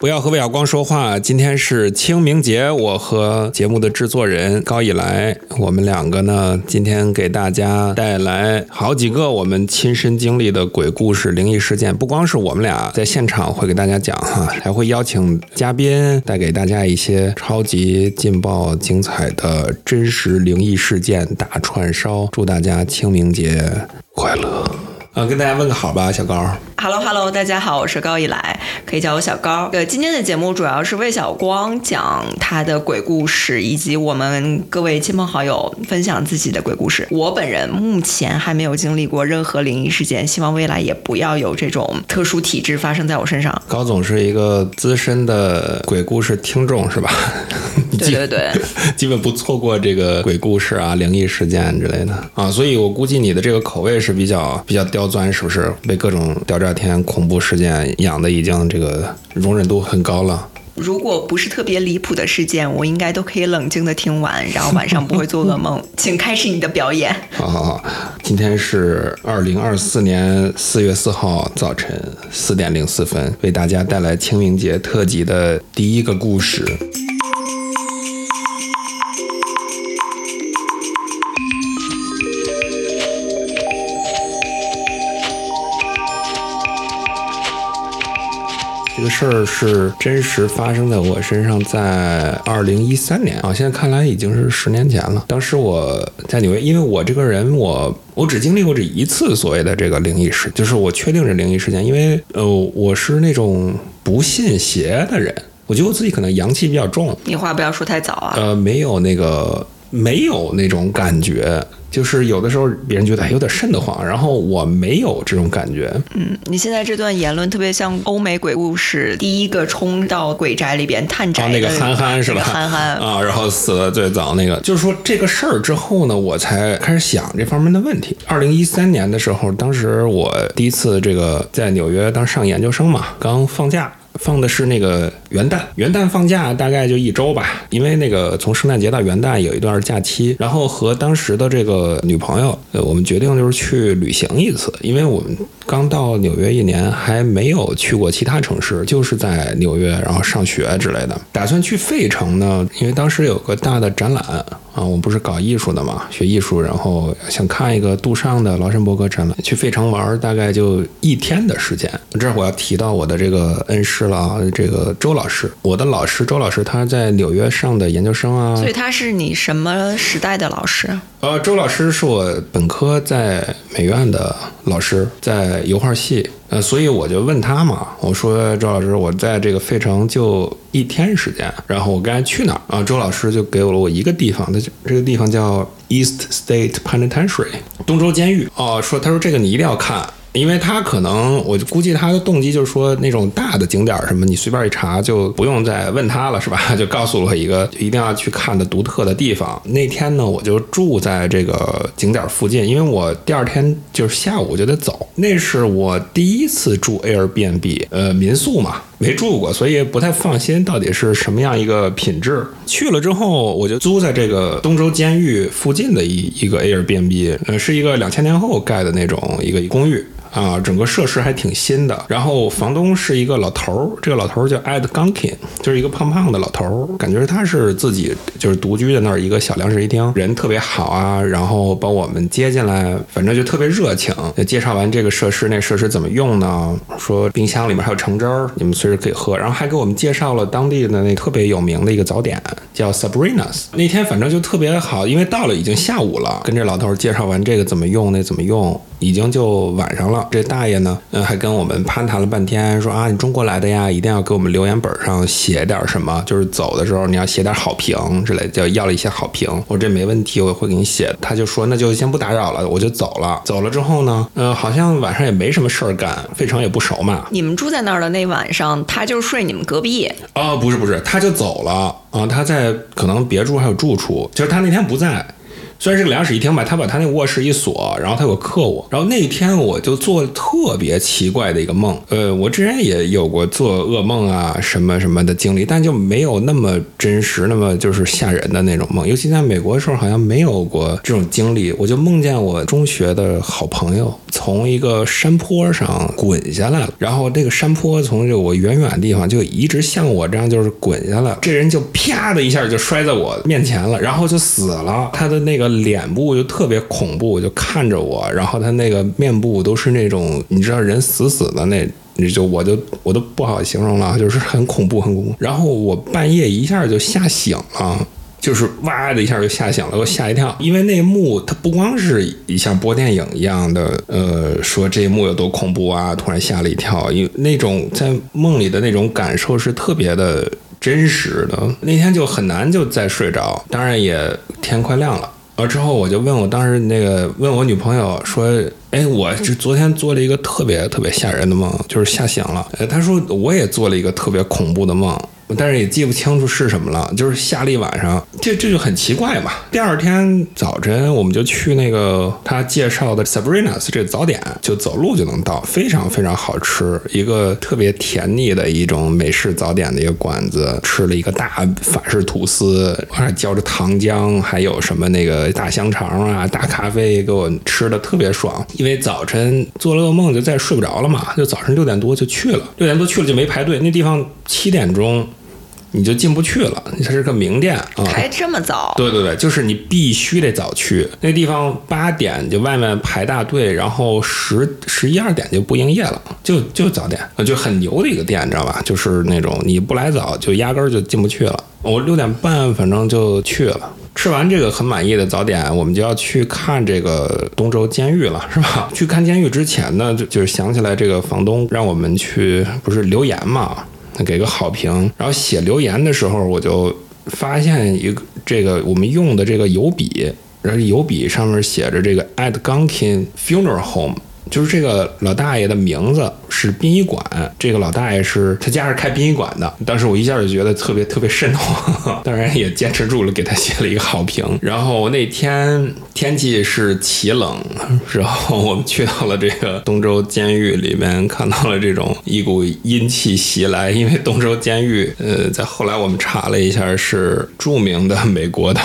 不要和魏小光说话。今天是清明节，我和节目的制作人高以来，我们两个呢，今天给大家带来好几个我们亲身经历的鬼故事、灵异事件。不光是我们俩在现场会给大家讲哈，还会邀请嘉宾带给大家一些超级劲爆、精彩的真实灵异事件大串烧。祝大家清明节快乐！啊，跟大家问个好吧，小高。Hello Hello，大家好，我是高以来，可以叫我小高。呃，今天的节目主要是魏小光讲他的鬼故事，以及我们各位亲朋好友分享自己的鬼故事。我本人目前还没有经历过任何灵异事件，希望未来也不要有这种特殊体质发生在我身上。高总是一个资深的鬼故事听众，是吧？对对对，基本不错过这个鬼故事啊、灵异事件之类的啊，所以我估计你的这个口味是比较比较刁钻，是不是？被各种刁诈天恐怖事件养的已经这个容忍度很高了。如果不是特别离谱的事件，我应该都可以冷静的听完，然后晚上不会做噩梦。请开始你的表演。好好好，今天是二零二四年四月四号早晨四点零四分，为大家带来清明节特辑的第一个故事。这个事儿是真实发生在我身上，在二零一三年啊，现在看来已经是十年前了。当时我在纽约，因为我这个人，我我只经历过这一次所谓的这个灵异事，就是我确定是灵异事件，因为呃，我是那种不信邪的人，我觉得我自己可能阳气比较重。你话不要说太早啊。呃，没有那个没有那种感觉。就是有的时候别人觉得有点瘆得慌，然后我没有这种感觉。嗯，你现在这段言论特别像欧美鬼故事，第一个冲到鬼宅里边探宅那个憨憨是吧？憨憨啊，然后死的最早那个，就是说这个事儿之后呢，我才开始想这方面的问题。二零一三年的时候，当时我第一次这个在纽约当上研究生嘛，刚放假。放的是那个元旦，元旦放假大概就一周吧，因为那个从圣诞节到元旦有一段假期，然后和当时的这个女朋友，呃，我们决定就是去旅行一次，因为我们刚到纽约一年，还没有去过其他城市，就是在纽约，然后上学之类的，打算去费城呢，因为当时有个大的展览啊，我不是搞艺术的嘛，学艺术，然后想看一个杜尚的劳申伯格展览，去费城玩大概就一天的时间。这我要提到我的这个恩师。了，这个周老师，我的老师周老师，他在纽约上的研究生啊，所以他是你什么时代的老师？呃，周老师是我本科在美院的老师，在油画系，呃，所以我就问他嘛，我说周老师，我在这个费城就一天时间，然后我该去哪儿啊？周老师就给了我一个地方，他就这个地方叫 East State Penitentiary，东州监狱。哦，说他说这个你一定要看。因为他可能，我估计他的动机就是说，那种大的景点什么，你随便一查就不用再问他了，是吧？就告诉了我一个一定要去看的独特的地方。那天呢，我就住在这个景点附近，因为我第二天就是下午就得走。那是我第一次住 Airbnb，呃，民宿嘛，没住过，所以不太放心到底是什么样一个品质。去了之后，我就租在这个东州监狱附近的一一个 Airbnb，呃，是一个两千年后盖的那种一个公寓。啊，整个设施还挺新的。然后房东是一个老头儿，这个老头儿叫 Ed Gunkin，就是一个胖胖的老头儿，感觉他是自己就是独居在那儿一个小两室一厅，人特别好啊。然后把我们接进来，反正就特别热情。介绍完这个设施，那设施怎么用呢？说冰箱里面还有橙汁儿，你们随时可以喝。然后还给我们介绍了当地的那特别有名的一个早点，叫 Sabrina's。那天反正就特别好，因为到了已经下午了，跟这老头儿介绍完这个怎么用，那怎么用。已经就晚上了，这大爷呢，嗯，还跟我们攀谈了半天，说啊，你中国来的呀，一定要给我们留言本上写点什么，就是走的时候你要写点好评之类，就要了一些好评。我这没问题，我会给你写。他就说那就先不打扰了，我就走了。走了之后呢，呃，好像晚上也没什么事儿干，费城也不熟嘛。你们住在那儿的那晚上，他就睡你们隔壁？哦，不是不是，他就走了啊，他在可能别处还有住处，就是他那天不在。虽然是个两室一厅吧，他把他那个卧室一锁，然后他有个客卧。然后那天我就做特别奇怪的一个梦，呃，我之前也有过做噩梦啊什么什么的经历，但就没有那么真实，那么就是吓人的那种梦。尤其在美国的时候，好像没有过这种经历。我就梦见我中学的好朋友。从一个山坡上滚下来了，然后这个山坡从这我远远的地方就一直像我这样就是滚下来，这人就啪的一下就摔在我面前了，然后就死了。他的那个脸部就特别恐怖，就看着我，然后他那个面部都是那种你知道人死死的那。就我就我都不好形容了，就是很恐怖，很恐怖。然后我半夜一下就吓醒了。就是哇的一下就吓醒了，给我吓一跳。因为那一幕它不光是一像播电影一样的，呃，说这一幕有多恐怖啊，突然吓了一跳。因为那种在梦里的那种感受是特别的真实的。那天就很难就再睡着，当然也天快亮了。完之后我就问我当时那个问我女朋友说，哎，我这昨天做了一个特别特别吓人的梦，就是吓醒了。呃，她说我也做了一个特别恐怖的梦。但是也记不清楚是什么了，就是吓了一晚上，这这就很奇怪嘛。第二天早晨，我们就去那个他介绍的 Sabrina's 这早点，就走路就能到，非常非常好吃，一个特别甜腻的一种美式早点的一个馆子。吃了一个大法式吐司，还浇着糖浆，还有什么那个大香肠啊、大咖啡，给我吃的特别爽。因为早晨做了噩梦，就再睡不着了嘛，就早晨六点多就去了，六点多去了就没排队，那地方七点钟。你就进不去了，它是个名店啊，开这么早？对对对，就是你必须得早去。那地方八点就外面排大队，然后十十一二点就不营业了，就就早点，就很牛的一个店，你知道吧？就是那种你不来早，就压根儿就进不去了。我六点半反正就去了，吃完这个很满意的早点，我们就要去看这个东周监狱了，是吧？去看监狱之前呢，就就是想起来这个房东让我们去，不是留言嘛？给个好评，然后写留言的时候，我就发现一个这个我们用的这个油笔，然后油笔上面写着这个 At Gunkin Funeral Home。就是这个老大爷的名字是殡仪馆，这个老大爷是他家是开殡仪馆的。当时我一下就觉得特别 特别瘆得慌，当然也坚持住了，给他写了一个好评。然后那天天气是奇冷，然后我们去到了这个东周监狱里面，看到了这种一股阴气袭来。因为东周监狱，呃，在后来我们查了一下，是著名的美国的。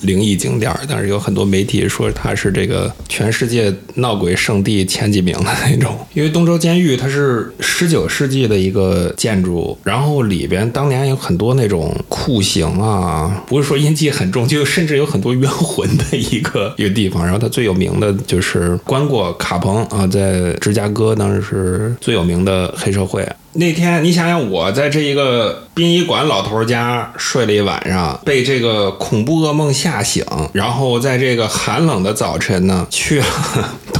灵异景点，但是有很多媒体说它是这个全世界闹鬼圣地前几名的那种。因为东周监狱它是十九世纪的一个建筑，然后里边当年有很多那种酷刑啊，不是说阴气很重，就甚至有很多冤魂的一个一个地方。然后它最有名的就是关过卡彭啊，在芝加哥当时是最有名的黑社会。那天你想想，我在这一个殡仪馆老头家睡了一晚上，被这个恐怖噩梦吓醒，然后在这个寒冷的早晨呢，去了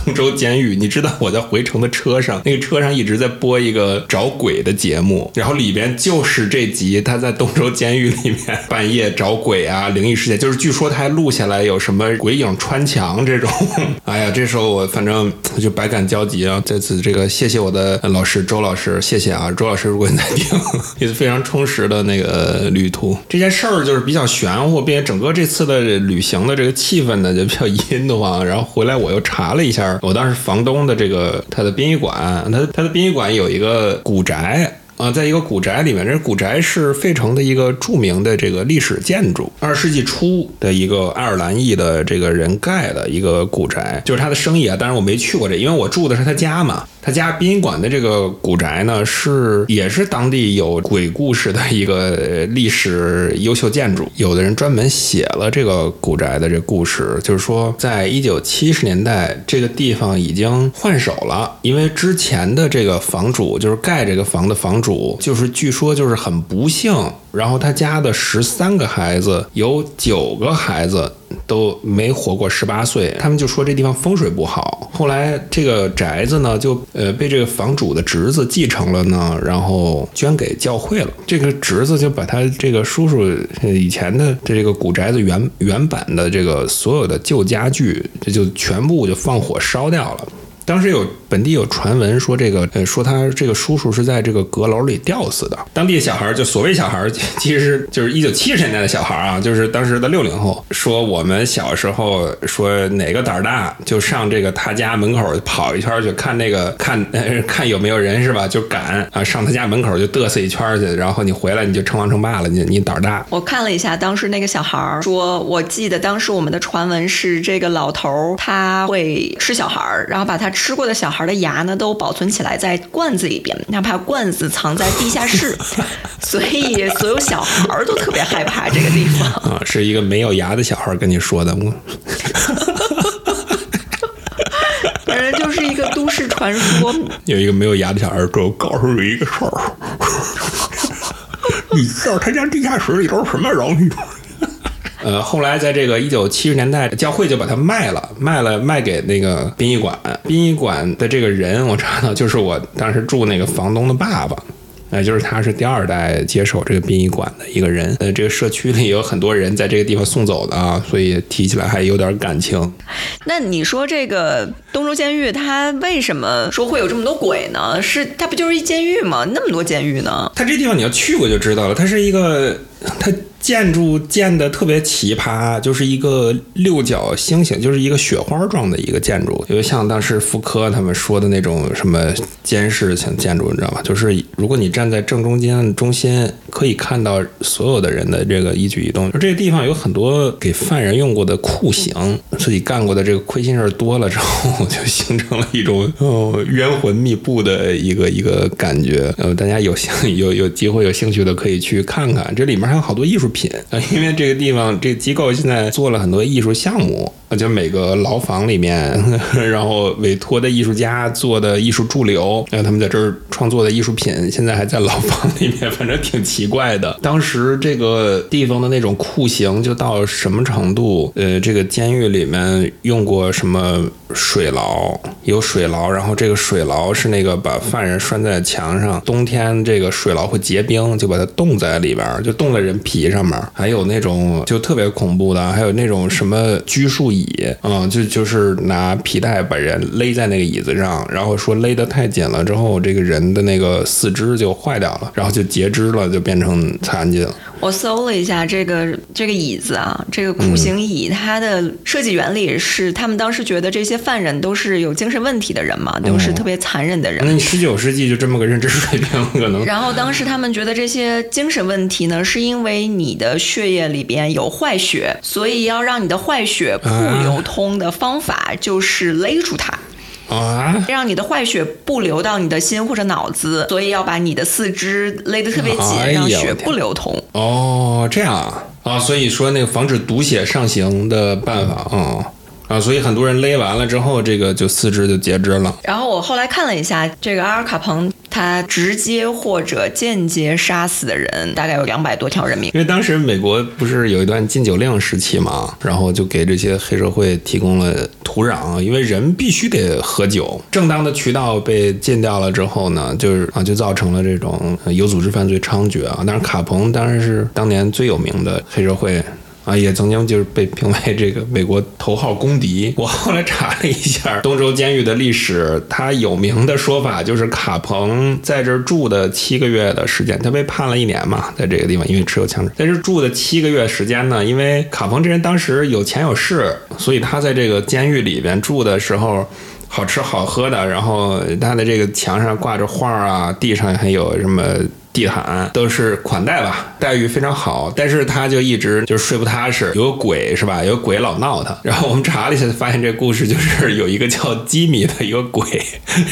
东州监狱。你知道我在回程的车上，那个车上一直在播一个找鬼的节目，然后里边就是这集他在东州监狱里面 半夜找鬼啊，灵异事件，就是据说他还录下来有什么鬼影穿墙这种。哎呀，这时候我反正就百感交集啊。在此这个谢谢我的老师周老师，谢谢啊。啊，周老师，如果你在听，也是非常充实的那个旅途。这件事儿就是比较玄乎，并且整个这次的旅行的这个气氛呢，就比较阴的慌。然后回来我又查了一下，我当时房东的这个他的殡仪馆，他他的殡仪馆有一个古宅。啊，在一个古宅里面，这古宅是费城的一个著名的这个历史建筑，二十世纪初的一个爱尔兰裔的这个人盖的一个古宅，就是他的生意啊。当然我没去过这，因为我住的是他家嘛。他家宾馆的这个古宅呢，是也是当地有鬼故事的一个历史优秀建筑。有的人专门写了这个古宅的这故事，就是说，在一九七十年代，这个地方已经换手了，因为之前的这个房主就是盖这个房的房。主主就是据说就是很不幸，然后他家的十三个孩子有九个孩子都没活过十八岁，他们就说这地方风水不好。后来这个宅子呢就呃被这个房主的侄子继承了呢，然后捐给教会了。这个侄子就把他这个叔叔以前的这个古宅子原原版的这个所有的旧家具，这就全部就放火烧掉了。当时有本地有传闻说这个呃说他这个叔叔是在这个阁楼里吊死的。当地小孩儿就所谓小孩儿，其实就是一九七十年代的小孩儿啊，就是当时的六零后，说我们小时候说哪个胆儿大就上这个他家门口跑一圈去看那个看呃看有没有人是吧？就赶啊上他家门口就嘚瑟一圈去，然后你回来你就称王称霸了，你你胆儿大。我看了一下，当时那个小孩儿说，我记得当时我们的传闻是这个老头儿他会吃小孩儿，然后把他吃过的小孩儿的牙呢都保存起来在罐子里边，哪怕罐子藏在地下室，所以所有小孩儿都特别害怕这个地方。啊，是一个没有牙的小孩儿跟你说的。我反正就是一个都市传说。有一个没有牙的小孩儿说：“我告诉你一个事儿，你知道他家地下室里都是什么人？”呃，后来在这个一九七十年代，教会就把它卖了，卖了卖给那个殡仪馆。殡仪馆的这个人，我查到就是我当时住那个房东的爸爸。呃，就是他是第二代接手这个殡仪馆的一个人，呃，这个社区里有很多人在这个地方送走的啊，所以提起来还有点感情。那你说这个东周监狱，它为什么说会有这么多鬼呢？是它不就是一监狱吗？那么多监狱呢？它这地方你要去过就知道了，它是一个它建筑建的特别奇葩，就是一个六角星形，就是一个雪花状的一个建筑，有像当时福柯他们说的那种什么监视型建筑，你知道吗？就是如果你站在正中间中心，可以看到所有的人的这个一举一动。这个地方有很多给犯人用过的酷刑，自己干过的这个亏心事儿多了之后，就形成了一种哦冤魂密布的一个一个感觉。呃，大家有兴有有机会有兴趣的可以去看看，这里面还有好多艺术品，因为这个地方这个机构现在做了很多艺术项目。就每个牢房里面，然后委托的艺术家做的艺术驻留，然后他们在这儿创作的艺术品，现在还在 牢房里面，反正挺奇怪的。当时这个地方的那种酷刑就到什么程度？呃，这个监狱里面用过什么水牢？有水牢，然后这个水牢是那个把犯人拴在墙上，冬天这个水牢会结冰，就把它冻在里边，就冻在人皮上面。还有那种就特别恐怖的，还有那种什么拘束椅。椅，嗯，就就是拿皮带把人勒在那个椅子上，然后说勒得太紧了之后，这个人的那个四肢就坏掉了，然后就截肢了，就变成残疾了。我搜了一下这个这个椅子啊，这个苦行椅，它的设计原理是他们当时觉得这些犯人都是有精神问题的人嘛，都是特别残忍的人。那你十九世纪就这么个认知水平，可能。然后当时他们觉得这些精神问题呢，是因为你的血液里边有坏血，所以要让你的坏血不流通的方法就是勒住它。啊，让你的坏血不流到你的心或者脑子，所以要把你的四肢勒得特别紧，让血不流通。哦，这样啊，啊，所以说那个防止毒血上行的办法啊。啊，所以很多人勒完了之后，这个就四肢就截肢了。然后我后来看了一下，这个阿尔卡彭他直接或者间接杀死的人大概有两百多条人命。因为当时美国不是有一段禁酒令时期嘛，然后就给这些黑社会提供了土壤，因为人必须得喝酒，正当的渠道被禁掉了之后呢，就是啊，就造成了这种有组织犯罪猖獗啊。但是卡彭当然是当年最有名的黑社会。啊，也曾经就是被评为这个美国头号公敌。我后来查了一下东州监狱的历史，他有名的说法就是卡彭在这住的七个月的时间，他被判了一年嘛，在这个地方因为持有枪支，在这住的七个月时间呢，因为卡彭这人当时有钱有势，所以他在这个监狱里边住的时候，好吃好喝的，然后他的这个墙上挂着画啊，地上还有什么。地毯都是款待吧，待遇非常好，但是他就一直就是睡不踏实，有鬼是吧？有鬼老闹他。然后我们查了一下，发现这故事就是有一个叫吉米的一个鬼，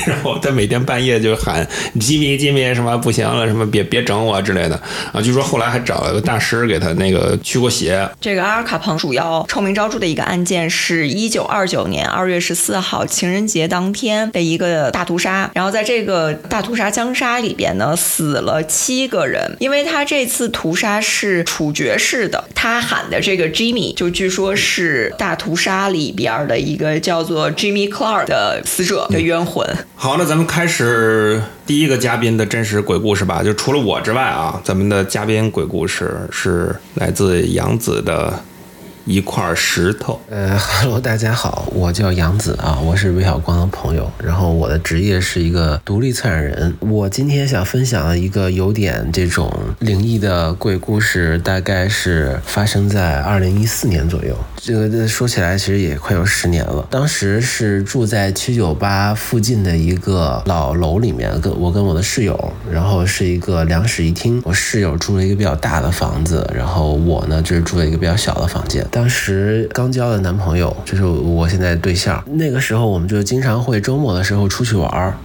然后他每天半夜就喊 吉米吉米什么不行了，什么别别整我之类的啊。据说后来还找了个大师给他那个驱过邪。这个阿尔卡彭主要臭名昭著的一个案件是一九二九年二月十四号情人节当天被一个大屠杀，然后在这个大屠杀枪杀里边呢死了。七个人，因为他这次屠杀是处决式的，他喊的这个 Jimmy 就据说是大屠杀里边的一个叫做 Jimmy Clark 的死者的冤魂。好，那咱们开始第一个嘉宾的真实鬼故事吧。就除了我之外啊，咱们的嘉宾鬼故事是来自杨子的一块石头。呃哈喽，大家好，我叫杨子啊，我是韦晓光的朋友，然后我的职业是一个独立策展人。我今天想分享一个有点这种灵异的鬼故事，大概是发生在二零一四年左右。这个说起来其实也快有十年了。当时是住在七九八附近的一个老楼里面，跟我跟我的室友，然后是一个两室一厅。我室友住了一个比较大的房子，然后我呢就是住了一个比较小的房间。当时刚交的男朋友，就是我现在对象。那个时候我们就经常会周末的时候出去玩儿。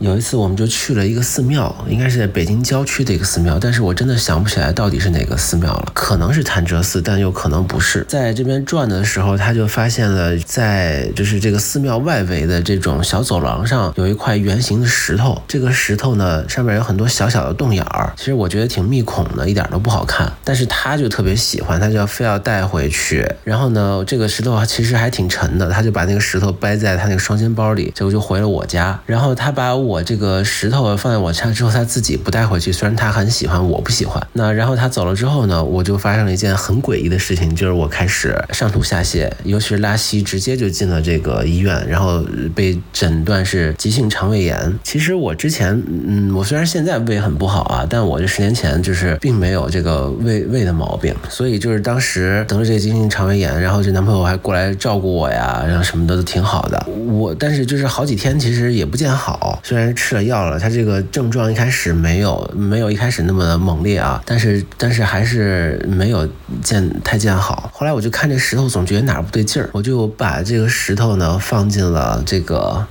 有一次，我们就去了一个寺庙，应该是在北京郊区的一个寺庙，但是我真的想不起来到底是哪个寺庙了，可能是潭柘寺，但又可能不是。在这边转的时候，他就发现了，在就是这个寺庙外围的这种小走廊上，有一块圆形的石头。这个石头呢，上面有很多小小的洞眼儿，其实我觉得挺密孔的，一点都不好看。但是他就特别喜欢，他就要非要带回去。然后呢，这个石头其实还挺沉的，他就把那个石头掰在他那个双肩包里，结果就回了我家。然后他把我这个石头放在我家之后，他自己不带回去。虽然他很喜欢，我不喜欢。那然后他走了之后呢，我就发生了一件很诡异的事情，就是我开始上吐下泻，尤其是拉稀，直接就进了这个医院，然后被诊断是急性肠胃炎。其实我之前，嗯，我虽然现在胃很不好啊，但我这十年前就是并没有这个胃胃的毛病，所以就是当时得了这个急性肠胃炎，然后这男朋友还过来照顾我呀，然后什么的都挺好的。我但是就是好几天其实也不见好，虽然吃了药了，他这个症状一开始没有没有一开始那么猛烈啊，但是但是还是没有见太见好。后来我就看这石头，总觉得哪儿不对劲儿，我就把这个石头呢放进了这个。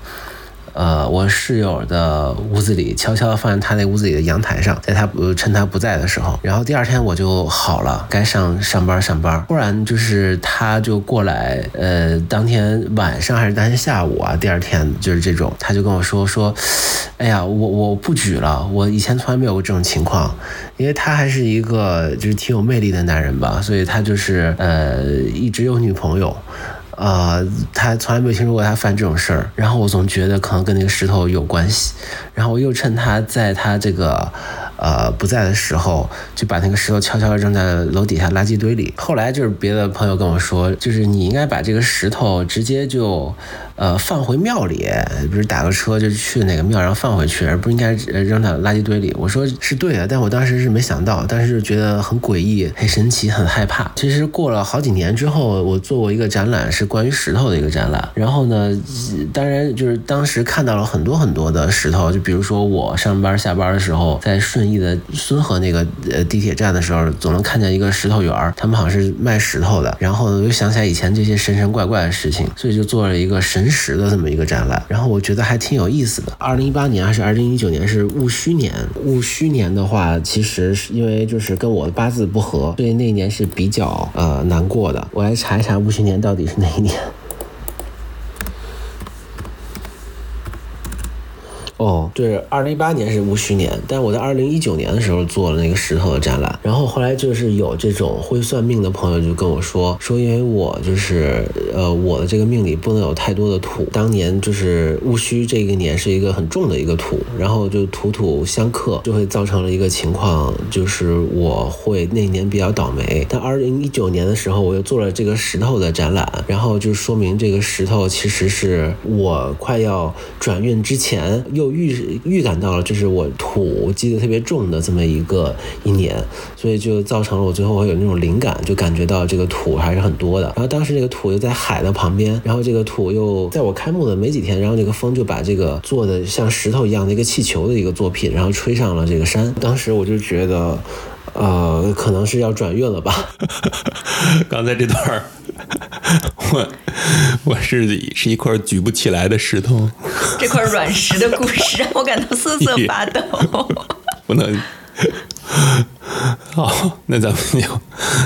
呃，我室友的屋子里，悄悄地放在他那屋子里的阳台上，在他不趁他不在的时候，然后第二天我就好了，该上上班上班。突然就是他就过来，呃，当天晚上还是当天下午啊，第二天就是这种，他就跟我说说，哎呀，我我不举了，我以前从来没有过这种情况，因为他还是一个就是挺有魅力的男人吧，所以他就是呃一直有女朋友。呃，他从来没有听说过他犯这种事儿，然后我总觉得可能跟那个石头有关系，然后我又趁他在他这个呃不在的时候，就把那个石头悄悄地扔在楼底下垃圾堆里。后来就是别的朋友跟我说，就是你应该把这个石头直接就。呃，放回庙里，比如打个车就去哪个庙，然后放回去，而不应该扔到垃圾堆里。我说是对的，但我当时是没想到，但是觉得很诡异、很神奇、很害怕。其实过了好几年之后，我做过一个展览，是关于石头的一个展览。然后呢，当然就是当时看到了很多很多的石头，就比如说我上班下班的时候，在顺义的孙河那个呃地铁站的时候，总能看见一个石头园儿，他们好像是卖石头的。然后我就想起来以前这些神神怪怪的事情，所以就做了一个神。真实的这么一个展览，然后我觉得还挺有意思的。二零一八年还是二零一九年是戊戌年，戊戌年的话，其实是因为就是跟我的八字不合，所以那一年是比较呃难过的。我来查一查戊戌年到底是哪一年。哦，对，二零一八年是戊戌年，但我在二零一九年的时候做了那个石头的展览，然后后来就是有这种会算命的朋友就跟我说，说因为我就是呃我的这个命里不能有太多的土，当年就是戊戌这个年是一个很重的一个土，然后就土土相克，就会造成了一个情况，就是我会那年比较倒霉。但二零一九年的时候，我又做了这个石头的展览，然后就说明这个石头其实是我快要转运之前又。就预预感到了，就是我土积得特别重的这么一个一年，所以就造成了我最后会有那种灵感，就感觉到这个土还是很多的。然后当时这个土又在海的旁边，然后这个土又在我开幕的没几天，然后这个风就把这个做的像石头一样的一个气球的一个作品，然后吹上了这个山。当时我就觉得。呃，可能是要转运了吧。刚才这段 我我是是一块举不起来的石头。这块软石的故事让我感到瑟瑟发抖。不能。好，那咱们就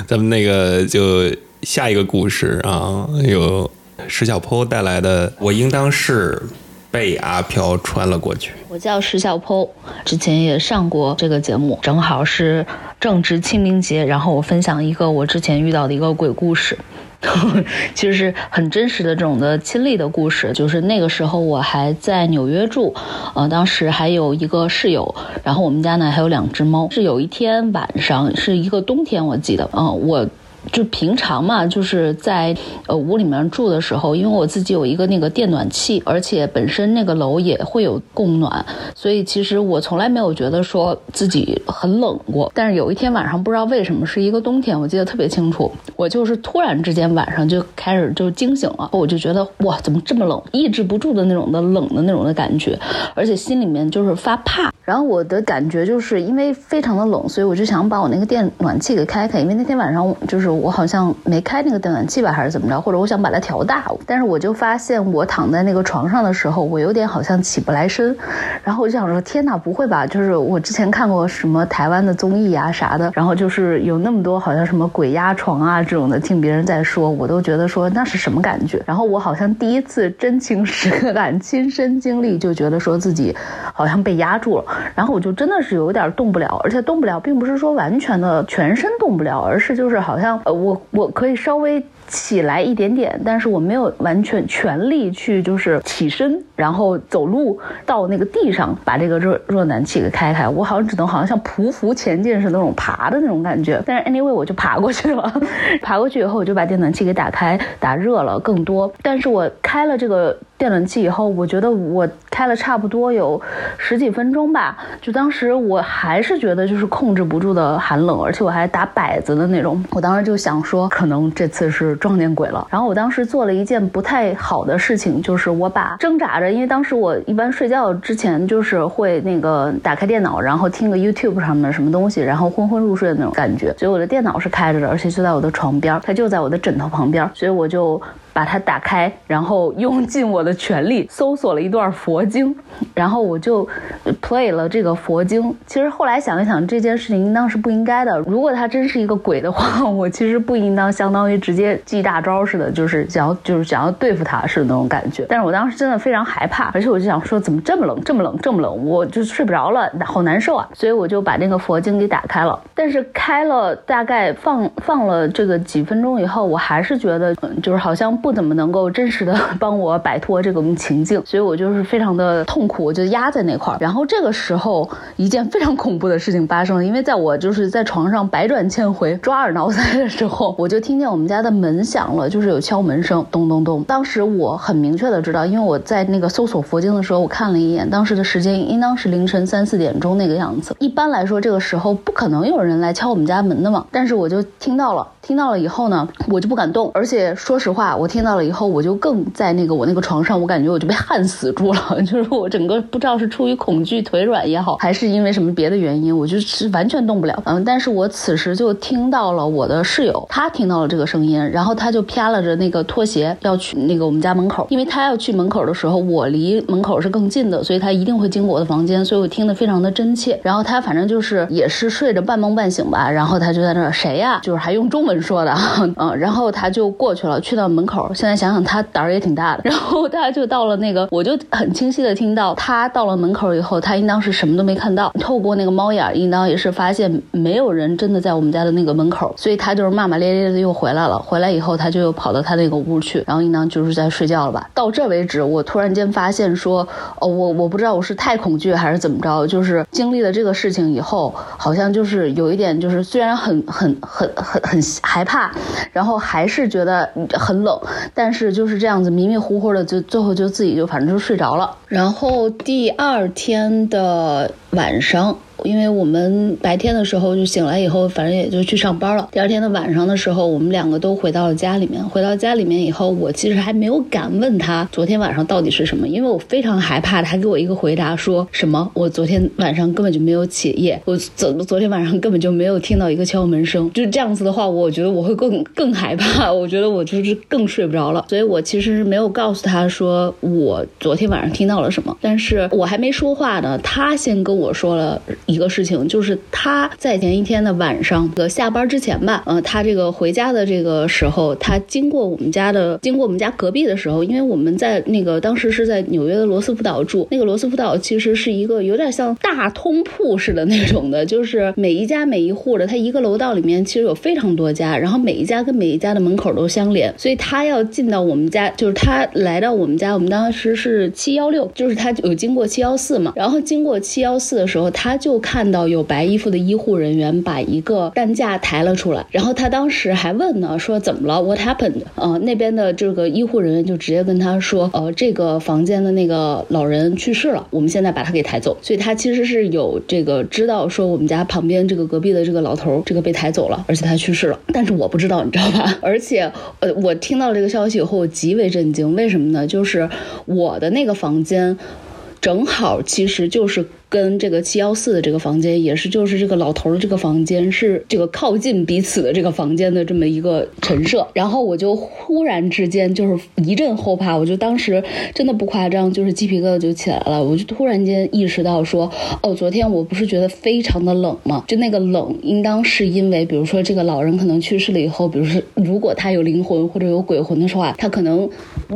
咱们那个就下一个故事啊，有石小坡带来的，我应当是。被阿飘穿了过去。我叫石小坡，之前也上过这个节目，正好是正值清明节，然后我分享一个我之前遇到的一个鬼故事，其实是很真实的这种的亲历的故事。就是那个时候我还在纽约住，呃，当时还有一个室友，然后我们家呢还有两只猫。是有一天晚上，是一个冬天，我记得，嗯，我。就平常嘛，就是在呃屋里面住的时候，因为我自己有一个那个电暖气，而且本身那个楼也会有供暖，所以其实我从来没有觉得说自己很冷过。但是有一天晚上，不知道为什么是一个冬天，我记得特别清楚，我就是突然之间晚上就开始就惊醒了，我就觉得哇，怎么这么冷，抑制不住的那种的冷的那种的感觉，而且心里面就是发怕。然后我的感觉就是因为非常的冷，所以我就想把我那个电暖气给开开，因为那天晚上就是我好像没开那个电暖气吧，还是怎么着，或者我想把它调大。但是我就发现我躺在那个床上的时候，我有点好像起不来身。然后我就想说，天哪，不会吧？就是我之前看过什么台湾的综艺啊啥的，然后就是有那么多好像什么鬼压床啊这种的，听别人在说，我都觉得说那是什么感觉？然后我好像第一次真情实感亲身经历，就觉得说自己好像被压住了。然后我就真的是有点动不了，而且动不了，并不是说完全的全身动不了，而是就是好像呃，我我可以稍微。起来一点点，但是我没有完全全力去，就是起身，然后走路到那个地上，把这个热热暖气给开开。我好像只能好像像匍匐前进似的那种爬的那种感觉。但是 anyway 我就爬过去了，爬过去以后我就把电暖气给打开，打热了更多。但是我开了这个电暖气以后，我觉得我开了差不多有十几分钟吧，就当时我还是觉得就是控制不住的寒冷，而且我还打摆子的那种。我当时就想说，可能这次是。撞见鬼了！然后我当时做了一件不太好的事情，就是我把挣扎着，因为当时我一般睡觉之前就是会那个打开电脑，然后听个 YouTube 上面什么东西，然后昏昏入睡的那种感觉。所以我的电脑是开着的，而且就在我的床边，它就在我的枕头旁边，所以我就。把它打开，然后用尽我的全力搜索了一段佛经，然后我就 play 了这个佛经。其实后来想一想，这件事情应当是不应该的。如果他真是一个鬼的话，我其实不应当相当于直接记大招似的，就是想要就是想要对付他似的那种感觉。但是我当时真的非常害怕，而且我就想说，怎么这么冷，这么冷，这么冷，我就睡不着了，好难受啊！所以我就把那个佛经给打开了。但是开了大概放放了这个几分钟以后，我还是觉得嗯就是好像。不不怎么能够真实的 帮我摆脱这种情境，所以我就是非常的痛苦，我就压在那块儿。然后这个时候，一件非常恐怖的事情发生了，因为在我就是在床上百转千回、抓耳挠腮的时候，我就听见我们家的门响了，就是有敲门声，咚咚咚。当时我很明确的知道，因为我在那个搜索佛经的时候，我看了一眼，当时的时间应当是凌晨三四点钟那个样子。一般来说，这个时候不可能有人来敲我们家门的嘛。但是我就听到了，听到了以后呢，我就不敢动，而且说实话，我听。到了以后，我就更在那个我那个床上，我感觉我就被焊死住了，就是我整个不知道是出于恐惧腿软也好，还是因为什么别的原因，我就是完全动不了。嗯，但是我此时就听到了我的室友，他听到了这个声音，然后他就啪了着那个拖鞋要去那个我们家门口，因为他要去门口的时候，我离门口是更近的，所以他一定会经过我的房间，所以我听得非常的真切。然后他反正就是也是睡着半梦半醒吧，然后他就在那儿谁呀，就是还用中文说的，嗯，然后他就过去了，去到门口。现在想想，他胆儿也挺大的。然后他就到了那个，我就很清晰的听到他到了门口以后，他应当是什么都没看到。透过那个猫眼，应当也是发现没有人真的在我们家的那个门口，所以他就是骂骂咧咧的又回来了。回来以后，他就又跑到他那个屋去，然后应当就是在睡觉了吧。到这为止，我突然间发现说，哦，我我不知道我是太恐惧还是怎么着，就是经历了这个事情以后，好像就是有一点，就是虽然很很很很很害怕，然后还是觉得很冷，但是。就是这样子迷迷糊糊的，就最后就自己就反正就睡着了。然后第二天的晚上。因为我们白天的时候就醒来以后，反正也就去上班了。第二天的晚上的时候，我们两个都回到了家里面。回到家里面以后，我其实还没有敢问他昨天晚上到底是什么，因为我非常害怕他给我一个回答，说什么我昨天晚上根本就没有起夜，我昨昨天晚上根本就没有听到一个敲门声。就这样子的话，我觉得我会更更害怕，我觉得我就是更睡不着了。所以我其实是没有告诉他说我昨天晚上听到到了什么。但是我还没说话呢，他先跟我说了。一个事情就是他在前一天的晚上的下班之前吧，呃，他这个回家的这个时候，他经过我们家的，经过我们家隔壁的时候，因为我们在那个当时是在纽约的罗斯福岛住，那个罗斯福岛其实是一个有点像大通铺似的那种的，就是每一家每一户的，他一个楼道里面其实有非常多家，然后每一家跟每一家的门口都相连，所以他要进到我们家，就是他来到我们家，我们当时是七幺六，就是他有经过七幺四嘛，然后经过七幺四的时候，他就看到有白衣服的医护人员把一个担架抬了出来，然后他当时还问呢，说怎么了？What happened？呃，那边的这个医护人员就直接跟他说，呃，这个房间的那个老人去世了，我们现在把他给抬走。所以他其实是有这个知道说我们家旁边这个隔壁的这个老头这个被抬走了，而且他去世了，但是我不知道，你知道吧？而且呃，我听到这个消息以后，我极为震惊，为什么呢？就是我的那个房间。正好其实就是跟这个七幺四的这个房间，也是就是这个老头的这个房间是这个靠近彼此的这个房间的这么一个陈设，然后我就忽然之间就是一阵后怕，我就当时真的不夸张，就是鸡皮疙瘩就起来了，我就突然间意识到说，哦，昨天我不是觉得非常的冷吗？就那个冷，应当是因为，比如说这个老人可能去世了以后，比如说如果他有灵魂或者有鬼魂的话，他可能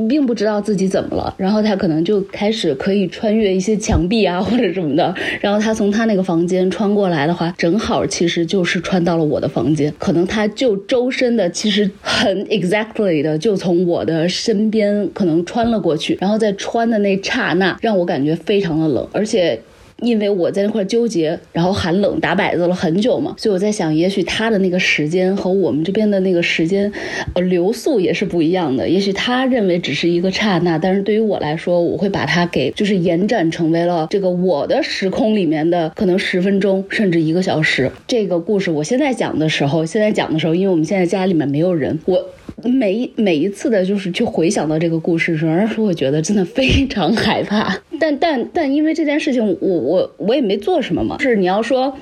并不知道自己怎么了，然后他可能就开始可以穿越一些墙壁啊或者什么的。然后他从他那个房间穿过来的话，正好其实就是穿到了我的房间，可能他就周身的其实很 exactly 的就从我的身边可能穿了过去，然后在穿的那刹那让我感觉非常的冷，而且。因为我在那块纠结，然后寒冷打摆子了很久嘛，所以我在想，也许他的那个时间和我们这边的那个时间，呃，流速也是不一样的。也许他认为只是一个刹那，但是对于我来说，我会把它给就是延展成为了这个我的时空里面的可能十分钟甚至一个小时。这个故事我现在讲的时候，现在讲的时候，因为我们现在家里面没有人，我。每一每一次的，就是去回想到这个故事，仍然是我觉得真的非常害怕。但但但，因为这件事情，我我我也没做什么嘛。是你要说。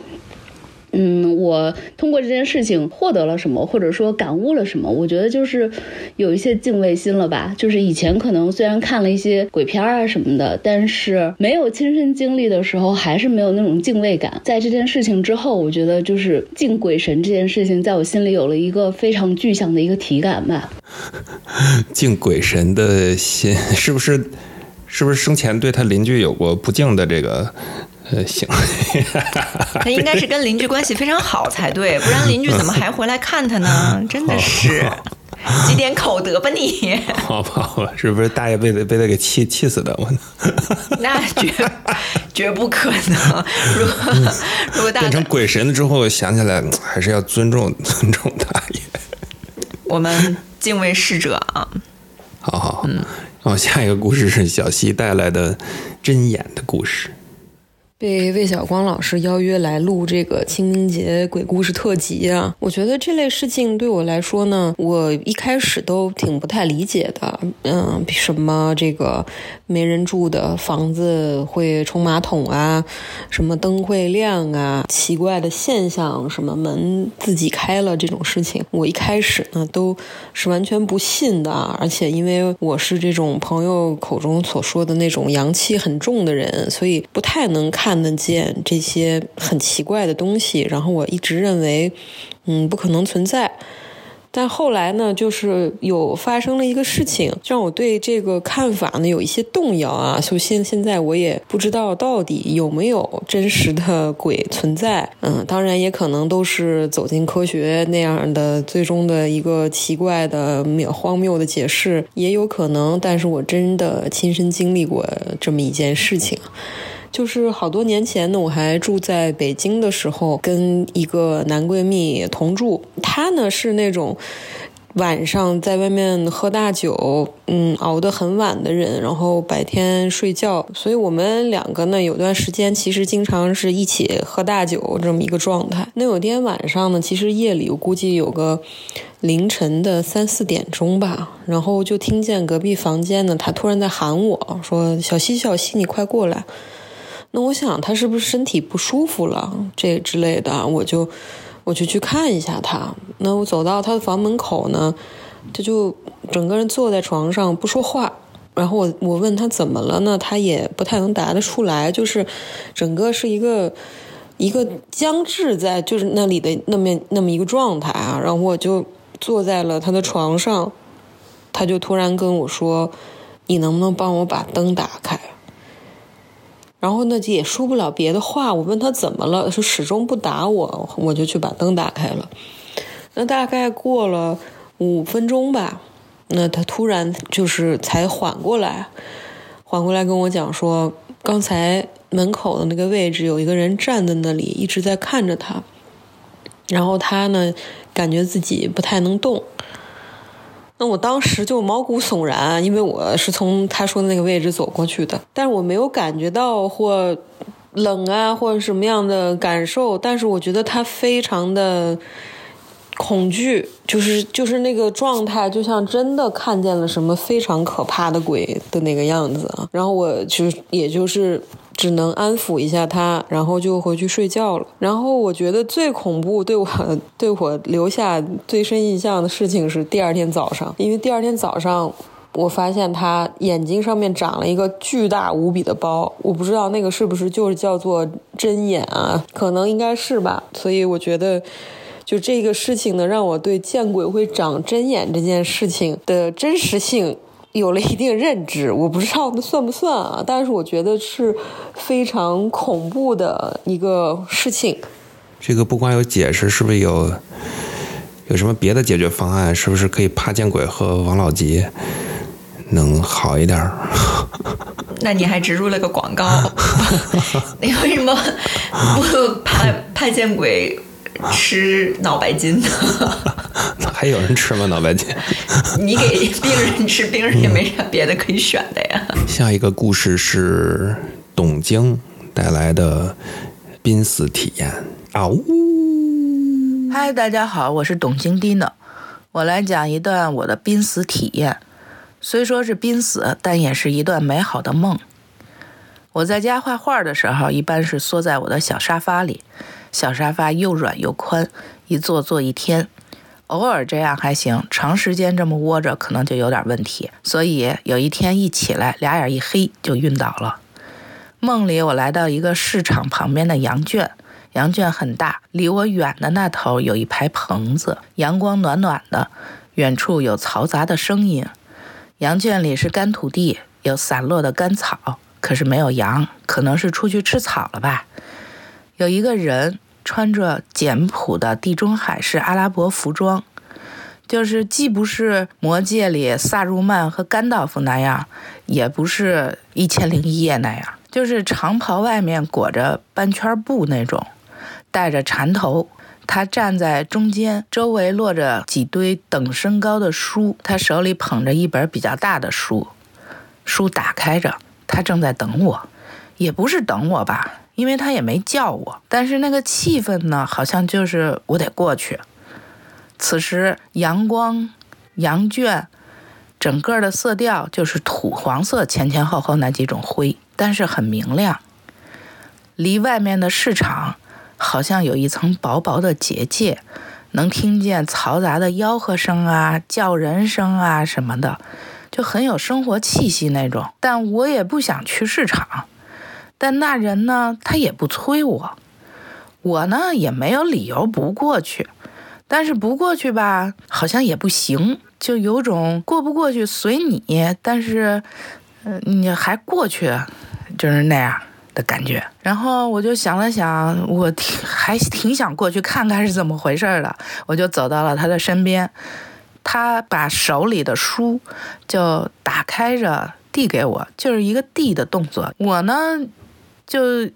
嗯，我通过这件事情获得了什么，或者说感悟了什么？我觉得就是有一些敬畏心了吧。就是以前可能虽然看了一些鬼片啊什么的，但是没有亲身经历的时候，还是没有那种敬畏感。在这件事情之后，我觉得就是敬鬼神这件事情，在我心里有了一个非常具象的一个体感吧。敬鬼神的心，是不是？是不是生前对他邻居有过不敬的这个？呃，行，他应该是跟邻居关系非常好才对，不然邻居怎么还回来看他呢？真的是，积点口德吧你。好吧，好吧，是不是大爷被他被他给气气死的？我 那绝绝不可能。如果如果大变成鬼神了之后，想起来还是要尊重尊重大爷。我们敬畏逝者啊。好好，嗯，然后下一个故事是小溪带来的针眼的故事。被魏晓光老师邀约来录这个清明节鬼故事特辑啊，我觉得这类事情对我来说呢，我一开始都挺不太理解的。嗯，什么这个没人住的房子会冲马桶啊，什么灯会亮啊，奇怪的现象，什么门自己开了这种事情，我一开始呢都是完全不信的。而且因为我是这种朋友口中所说的那种阳气很重的人，所以不太能看。看得见这些很奇怪的东西，然后我一直认为，嗯，不可能存在。但后来呢，就是有发生了一个事情，让我对这个看法呢有一些动摇啊。首先，现在我也不知道到底有没有真实的鬼存在。嗯，当然也可能都是走进科学那样的最终的一个奇怪的、荒谬的解释，也有可能。但是我真的亲身经历过这么一件事情。就是好多年前呢，我还住在北京的时候，跟一个男闺蜜同住。他呢是那种晚上在外面喝大酒，嗯，熬得很晚的人，然后白天睡觉。所以我们两个呢，有段时间其实经常是一起喝大酒这么一个状态。那有天晚上呢，其实夜里我估计有个凌晨的三四点钟吧，然后就听见隔壁房间呢，他突然在喊我说：“小西，小西，你快过来。”那我想他是不是身体不舒服了，这之类的，我就我就去看一下他。那我走到他的房门口呢，他就整个人坐在床上不说话。然后我我问他怎么了呢，他也不太能答得出来，就是整个是一个一个僵滞在就是那里的那么那么一个状态啊。然后我就坐在了他的床上，他就突然跟我说：“你能不能帮我把灯打开？”然后呢，也说不了别的话。我问他怎么了，说始终不打我，我就去把灯打开了。那大概过了五分钟吧，那他突然就是才缓过来。缓过来跟我讲说，刚才门口的那个位置有一个人站在那里，一直在看着他。然后他呢，感觉自己不太能动。那我当时就毛骨悚然，因为我是从他说的那个位置走过去的，但是我没有感觉到或冷啊，或者什么样的感受。但是我觉得他非常的恐惧，就是就是那个状态，就像真的看见了什么非常可怕的鬼的那个样子。然后我就也就是。只能安抚一下他，然后就回去睡觉了。然后我觉得最恐怖、对我 对我留下最深印象的事情是第二天早上，因为第二天早上我发现他眼睛上面长了一个巨大无比的包，我不知道那个是不是就是叫做针眼啊？可能应该是吧。所以我觉得，就这个事情呢，让我对见鬼会长针眼这件事情的真实性。有了一定认知，我不知道那算不算啊？但是我觉得是非常恐怖的一个事情。这个不光有解释，是不是有有什么别的解决方案？是不是可以怕见鬼和王老吉能好一点？那你还植入了个广告，你 为什么不怕怕见鬼？吃脑白金的，还有人吃吗？脑白金？你给病人吃，病人也没啥别的可以选的呀。下一个故事是董晶带来的濒死体验。啊呜！嗨，大家好，我是董京 Dino，我来讲一段我的濒死体验。虽说是濒死，但也是一段美好的梦。我在家画画的时候，一般是缩在我的小沙发里。小沙发又软又宽，一坐坐一天。偶尔这样还行，长时间这么窝着可能就有点问题。所以有一天一起来，俩眼一黑就晕倒了。梦里我来到一个市场旁边的羊圈，羊圈很大，离我远的那头有一排棚子，阳光暖暖的，远处有嘈杂的声音。羊圈里是干土地，有散落的干草，可是没有羊，可能是出去吃草了吧。有一个人穿着简朴的地中海式阿拉伯服装，就是既不是魔戒里萨入曼和甘道夫那样，也不是一千零一夜那样，就是长袍外面裹着半圈布那种，戴着缠头。他站在中间，周围落着几堆等身高的书，他手里捧着一本比较大的书，书打开着，他正在等我，也不是等我吧。因为他也没叫我，但是那个气氛呢，好像就是我得过去。此时阳光、羊圈，整个的色调就是土黄色，前前后后那几种灰，但是很明亮。离外面的市场好像有一层薄薄的结界，能听见嘈杂的吆喝声啊、叫人声啊什么的，就很有生活气息那种。但我也不想去市场。但那人呢，他也不催我，我呢也没有理由不过去，但是不过去吧，好像也不行，就有种过不过去随你，但是，嗯，你还过去，就是那样的感觉。然后我就想了想，我挺还挺想过去看看是怎么回事的，我就走到了他的身边，他把手里的书就打开着递给我，就是一个递的动作，我呢。就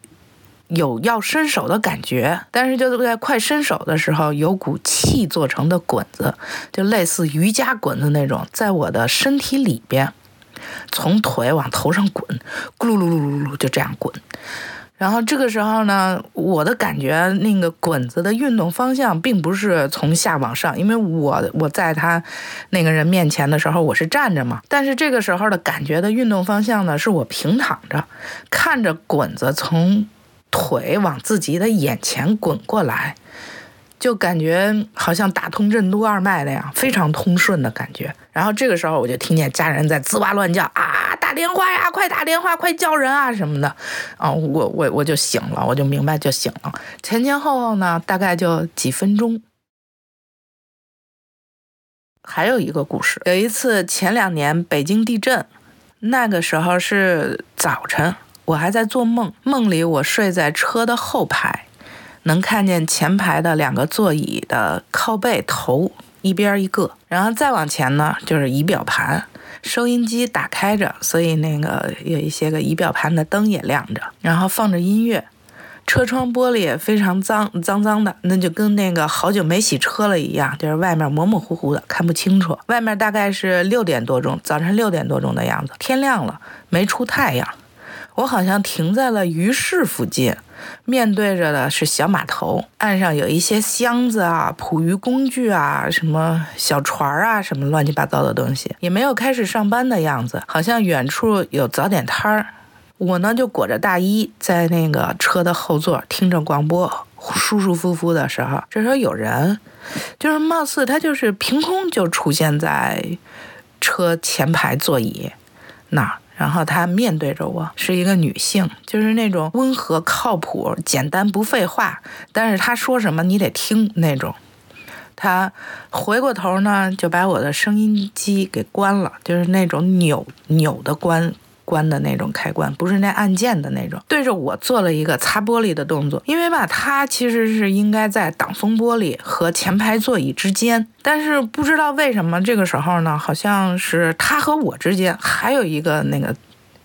有要伸手的感觉，但是就在快伸手的时候，有股气做成的滚子，就类似瑜伽滚子那种，在我的身体里边，从腿往头上滚，咕噜噜噜噜噜，就这样滚。然后这个时候呢，我的感觉那个滚子的运动方向并不是从下往上，因为我我在他那个人面前的时候我是站着嘛，但是这个时候的感觉的运动方向呢，是我平躺着，看着滚子从腿往自己的眼前滚过来。就感觉好像打通任督二脉那样，非常通顺的感觉。然后这个时候，我就听见家人在吱哇乱叫啊，打电话呀，快打电话，快叫人啊什么的。啊，我我我就醒了，我就明白就醒了。前前后后呢，大概就几分钟。还有一个故事，有一次前两年北京地震，那个时候是早晨，我还在做梦，梦里我睡在车的后排。能看见前排的两个座椅的靠背头一边一个，然后再往前呢就是仪表盘，收音机打开着，所以那个有一些个仪表盘的灯也亮着，然后放着音乐。车窗玻璃也非常脏脏脏的，那就跟那个好久没洗车了一样，就是外面模模糊糊的，看不清楚。外面大概是六点多钟，早晨六点多钟的样子，天亮了，没出太阳。我好像停在了鱼市附近，面对着的是小码头，岸上有一些箱子啊、捕鱼工具啊、什么小船啊、什么乱七八糟的东西，也没有开始上班的样子，好像远处有早点摊儿。我呢就裹着大衣在那个车的后座听着广播，舒舒服服的时候，这时候有人，就是貌似他就是凭空就出现在车前排座椅那儿，然后他面对着我，是一个女性，就是那种温和、靠谱、简单不废话，但是她说什么你得听那种。她回过头呢，就把我的收音机给关了，就是那种扭扭的关。关的那种开关，不是那按键的那种，对着我做了一个擦玻璃的动作。因为吧，它其实是应该在挡风玻璃和前排座椅之间，但是不知道为什么这个时候呢，好像是它和我之间还有一个那个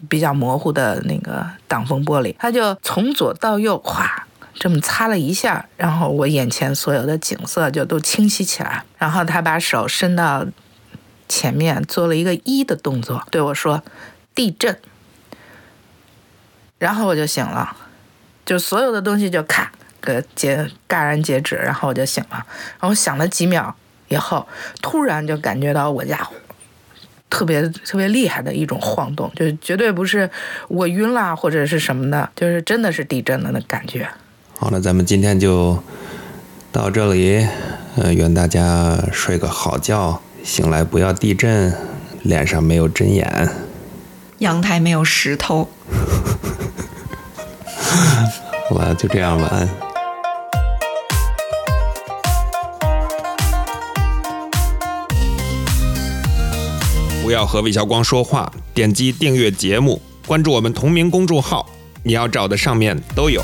比较模糊的那个挡风玻璃，它就从左到右哗这么擦了一下，然后我眼前所有的景色就都清晰起来。然后他把手伸到前面做了一个一的动作，对我说。地震，然后我就醒了，就所有的东西就咔给截戛然截止，然后我就醒了。然后想了几秒以后，突然就感觉到我家特别特别厉害的一种晃动，就绝对不是我晕了或者是什么的，就是真的是地震了的感觉。好了，咱们今天就到这里，呃，愿大家睡个好觉，醒来不要地震，脸上没有针眼。阳台没有石头。好吧，就这样，晚安。不要和魏小光说话，点击订阅节目，关注我们同名公众号，你要找的上面都有。